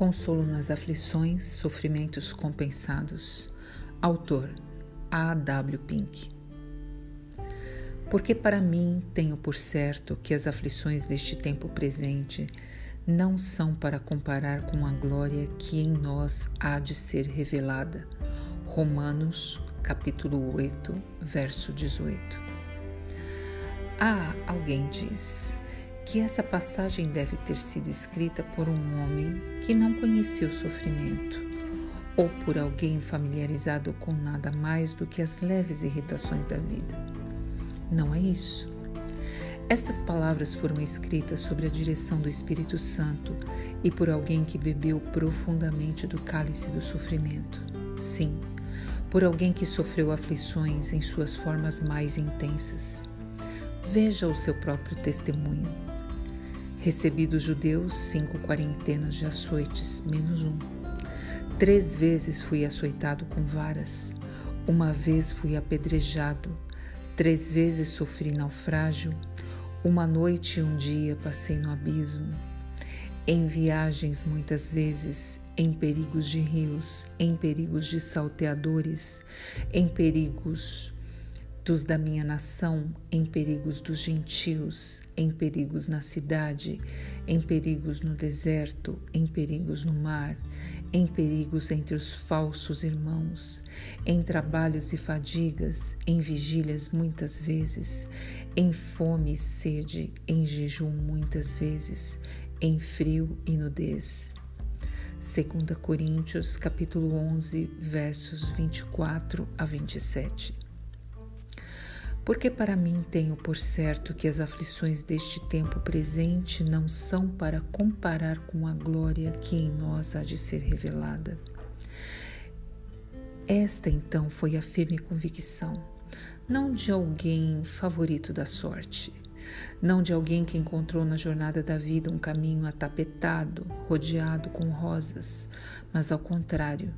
Consolo nas aflições, sofrimentos compensados. Autor A. W. Pink. Porque para mim tenho por certo que as aflições deste tempo presente não são para comparar com a glória que em nós há de ser revelada. Romanos, capítulo 8, verso 18. Ah, alguém diz: que essa passagem deve ter sido escrita por um homem que não conhecia o sofrimento, ou por alguém familiarizado com nada mais do que as leves irritações da vida. Não é isso. Estas palavras foram escritas sob a direção do Espírito Santo e por alguém que bebeu profundamente do cálice do sofrimento. Sim, por alguém que sofreu aflições em suas formas mais intensas. Veja o seu próprio testemunho. Recebi dos judeus cinco quarentenas de açoites, menos um. Três vezes fui açoitado com varas. Uma vez fui apedrejado. Três vezes sofri naufrágio. Uma noite e um dia passei no abismo. Em viagens, muitas vezes, em perigos de rios, em perigos de salteadores, em perigos dos da minha nação, em perigos dos gentios, em perigos na cidade, em perigos no deserto, em perigos no mar, em perigos entre os falsos irmãos, em trabalhos e fadigas, em vigílias muitas vezes, em fome e sede, em jejum muitas vezes, em frio e nudez. 2 Coríntios capítulo 11, versos 24 a 27 porque para mim tenho por certo que as aflições deste tempo presente não são para comparar com a glória que em nós há de ser revelada. Esta então foi a firme convicção, não de alguém favorito da sorte, não de alguém que encontrou na jornada da vida um caminho atapetado, rodeado com rosas, mas ao contrário,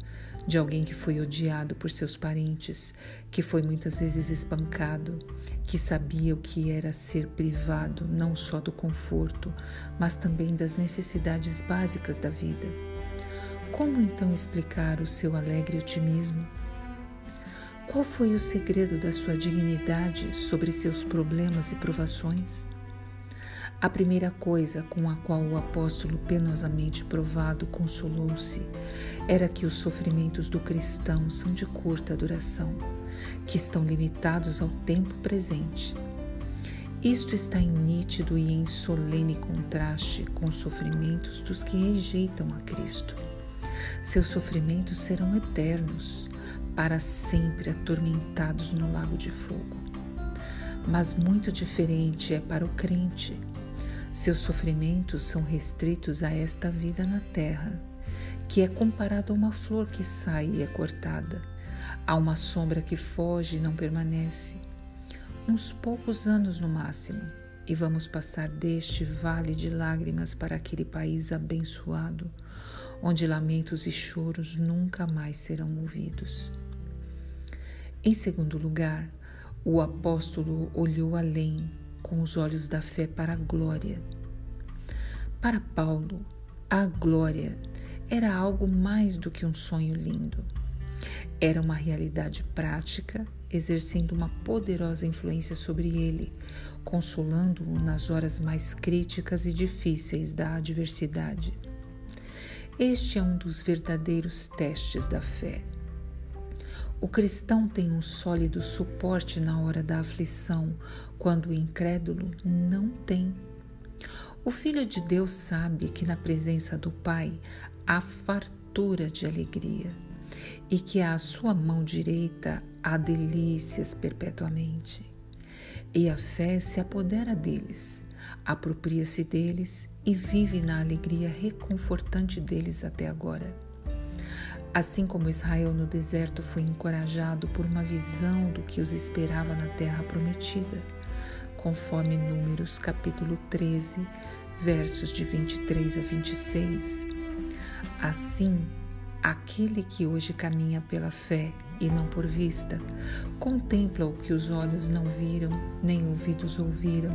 de alguém que foi odiado por seus parentes, que foi muitas vezes espancado, que sabia o que era ser privado não só do conforto, mas também das necessidades básicas da vida. Como então explicar o seu alegre otimismo? Qual foi o segredo da sua dignidade sobre seus problemas e provações? A primeira coisa com a qual o apóstolo penosamente provado consolou-se era que os sofrimentos do cristão são de curta duração, que estão limitados ao tempo presente. Isto está em nítido e em solene contraste com os sofrimentos dos que rejeitam a Cristo. Seus sofrimentos serão eternos, para sempre atormentados no lago de fogo. Mas muito diferente é para o crente seus sofrimentos são restritos a esta vida na terra, que é comparado a uma flor que sai e é cortada, a uma sombra que foge e não permanece. Uns poucos anos no máximo, e vamos passar deste vale de lágrimas para aquele país abençoado, onde lamentos e choros nunca mais serão ouvidos. Em segundo lugar, o apóstolo olhou além com os olhos da fé para a glória. Para Paulo, a glória era algo mais do que um sonho lindo. Era uma realidade prática, exercendo uma poderosa influência sobre ele, consolando-o nas horas mais críticas e difíceis da adversidade. Este é um dos verdadeiros testes da fé. O cristão tem um sólido suporte na hora da aflição, quando o incrédulo não tem. O Filho de Deus sabe que na presença do Pai há fartura de alegria e que à sua mão direita há delícias perpetuamente. E a fé se apodera deles, apropria-se deles e vive na alegria reconfortante deles até agora. Assim como Israel no deserto foi encorajado por uma visão do que os esperava na terra prometida, conforme Números capítulo 13, versos de 23 a 26. Assim, aquele que hoje caminha pela fé e não por vista, contempla o que os olhos não viram, nem ouvidos ouviram,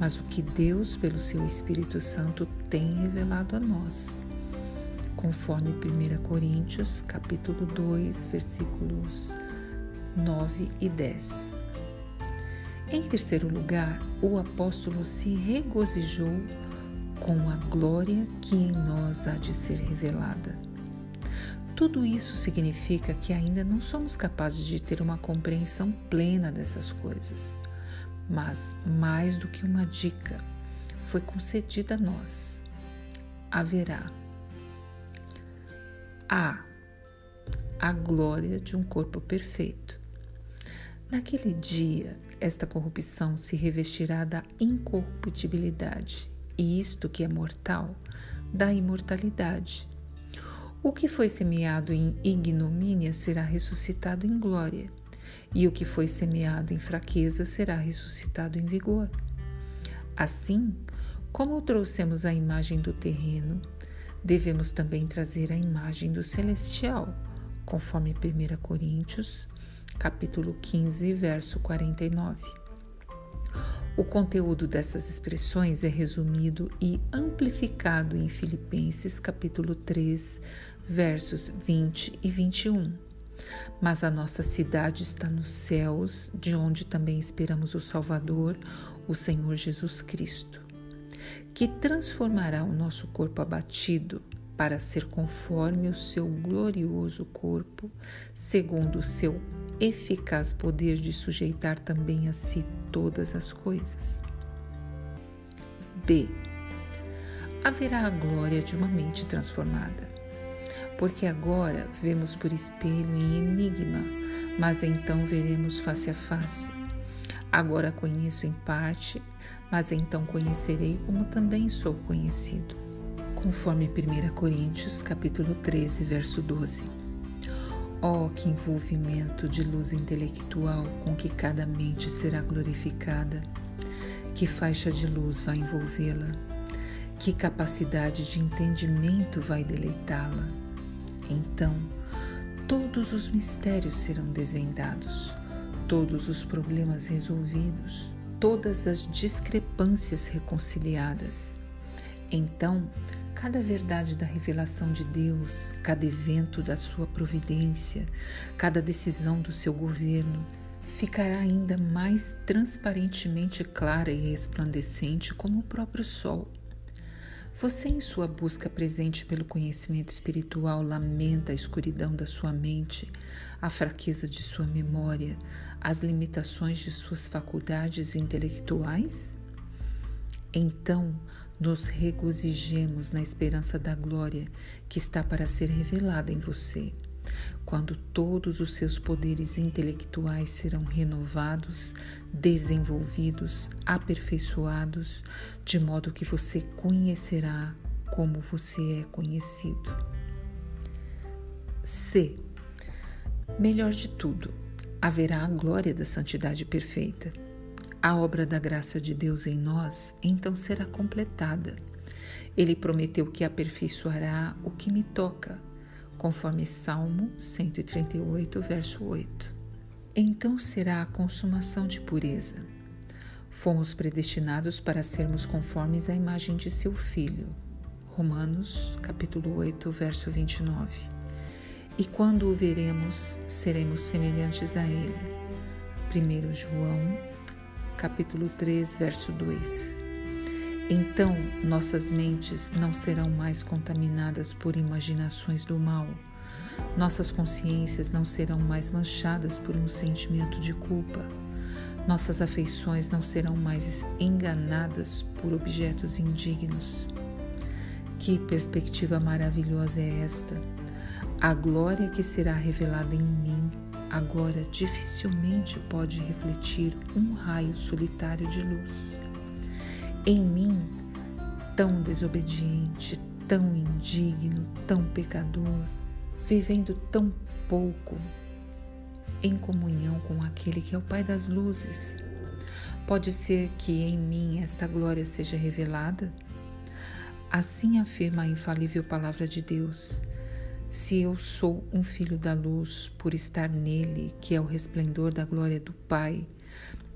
mas o que Deus, pelo seu Espírito Santo, tem revelado a nós. Conforme 1 Coríntios, capítulo 2, versículos 9 e 10. Em terceiro lugar, o apóstolo se regozijou com a glória que em nós há de ser revelada. Tudo isso significa que ainda não somos capazes de ter uma compreensão plena dessas coisas, mas mais do que uma dica foi concedida a nós. Haverá a a glória de um corpo perfeito. Naquele dia, esta corrupção se revestirá da incorruptibilidade, e isto que é mortal, da imortalidade. O que foi semeado em ignomínia será ressuscitado em glória, e o que foi semeado em fraqueza será ressuscitado em vigor. Assim, como trouxemos a imagem do terreno, devemos também trazer a imagem do celestial, conforme 1 Coríntios, capítulo 15, verso 49. O conteúdo dessas expressões é resumido e amplificado em Filipenses capítulo 3, versos 20 e 21. Mas a nossa cidade está nos céus, de onde também esperamos o Salvador, o Senhor Jesus Cristo que transformará o nosso corpo abatido para ser conforme o seu glorioso corpo, segundo o seu eficaz poder de sujeitar também a si todas as coisas. B. Haverá a glória de uma mente transformada. Porque agora vemos por espelho em enigma, mas então veremos face a face. Agora conheço em parte, mas então conhecerei como também sou conhecido. Conforme 1 Coríntios, capítulo 13, verso 12. Oh, que envolvimento de luz intelectual com que cada mente será glorificada! Que faixa de luz vai envolvê-la? Que capacidade de entendimento vai deleitá-la? Então, todos os mistérios serão desvendados, todos os problemas resolvidos, todas as discrepâncias reconciliadas. Então, cada verdade da revelação de Deus, cada evento da sua providência, cada decisão do seu governo, ficará ainda mais transparentemente clara e resplandecente como o próprio sol. Você, em sua busca presente pelo conhecimento espiritual, lamenta a escuridão da sua mente, a fraqueza de sua memória, as limitações de suas faculdades intelectuais? Então, nos regozijemos na esperança da glória que está para ser revelada em você quando todos os seus poderes intelectuais serão renovados, desenvolvidos, aperfeiçoados, de modo que você conhecerá como você é conhecido. C. Melhor de tudo, haverá a glória da santidade perfeita. A obra da graça de Deus em nós então será completada. Ele prometeu que aperfeiçoará o que me toca conforme Salmo 138, verso 8. Então será a consumação de pureza. Fomos predestinados para sermos conformes à imagem de seu Filho. Romanos, capítulo 8, verso 29. E quando o veremos, seremos semelhantes a ele. 1 João, capítulo 3, verso 2. Então nossas mentes não serão mais contaminadas por imaginações do mal. Nossas consciências não serão mais manchadas por um sentimento de culpa. Nossas afeições não serão mais enganadas por objetos indignos. Que perspectiva maravilhosa é esta! A glória que será revelada em mim agora dificilmente pode refletir um raio solitário de luz em mim, tão desobediente, tão indigno, tão pecador, vivendo tão pouco em comunhão com aquele que é o Pai das luzes. Pode ser que em mim esta glória seja revelada? Assim afirma a infalível palavra de Deus. Se eu sou um filho da luz, por estar nele, que é o resplendor da glória do Pai,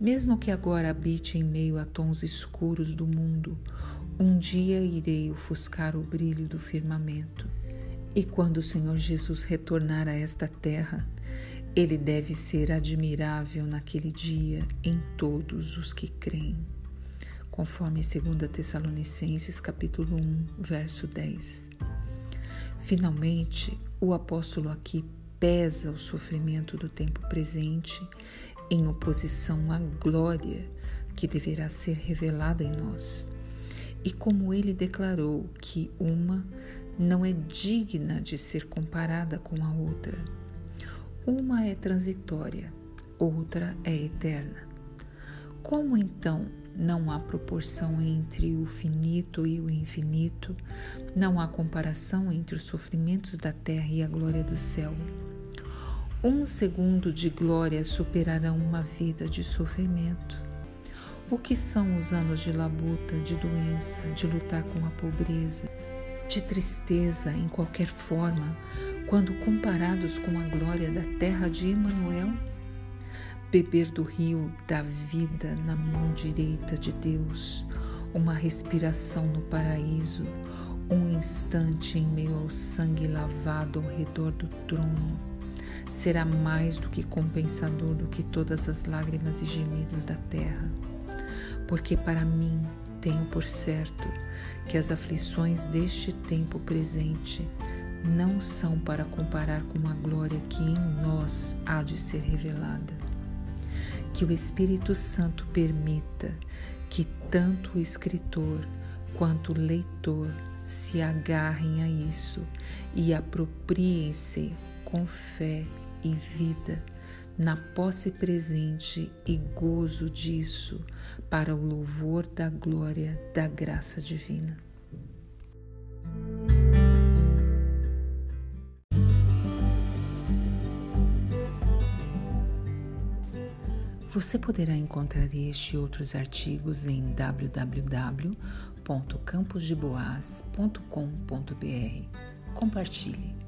mesmo que agora habite em meio a tons escuros do mundo, um dia irei ofuscar o brilho do firmamento. E quando o Senhor Jesus retornar a esta terra, ele deve ser admirável naquele dia em todos os que creem. Conforme 2 Tessalonicenses capítulo 1, verso 10. Finalmente, o apóstolo aqui pesa o sofrimento do tempo presente em oposição à glória que deverá ser revelada em nós. E como ele declarou que uma não é digna de ser comparada com a outra. Uma é transitória, outra é eterna. Como então não há proporção entre o finito e o infinito, não há comparação entre os sofrimentos da terra e a glória do céu. Um segundo de glória superará uma vida de sofrimento. O que são os anos de labuta, de doença, de lutar com a pobreza, de tristeza em qualquer forma, quando comparados com a glória da terra de Emanuel? Beber do rio da vida na mão direita de Deus, uma respiração no paraíso, um instante em meio ao sangue lavado ao redor do trono, será mais do que compensador do que todas as lágrimas e gemidos da terra. Porque para mim tenho por certo que as aflições deste tempo presente não são para comparar com a glória que em nós há de ser revelada. Que o Espírito Santo permita que tanto o escritor quanto o leitor se agarrem a isso e apropriem-se com fé e vida na posse presente e gozo disso, para o louvor da glória da graça divina. Você poderá encontrar este e outros artigos em www.camposdeboas.com.br. Compartilhe.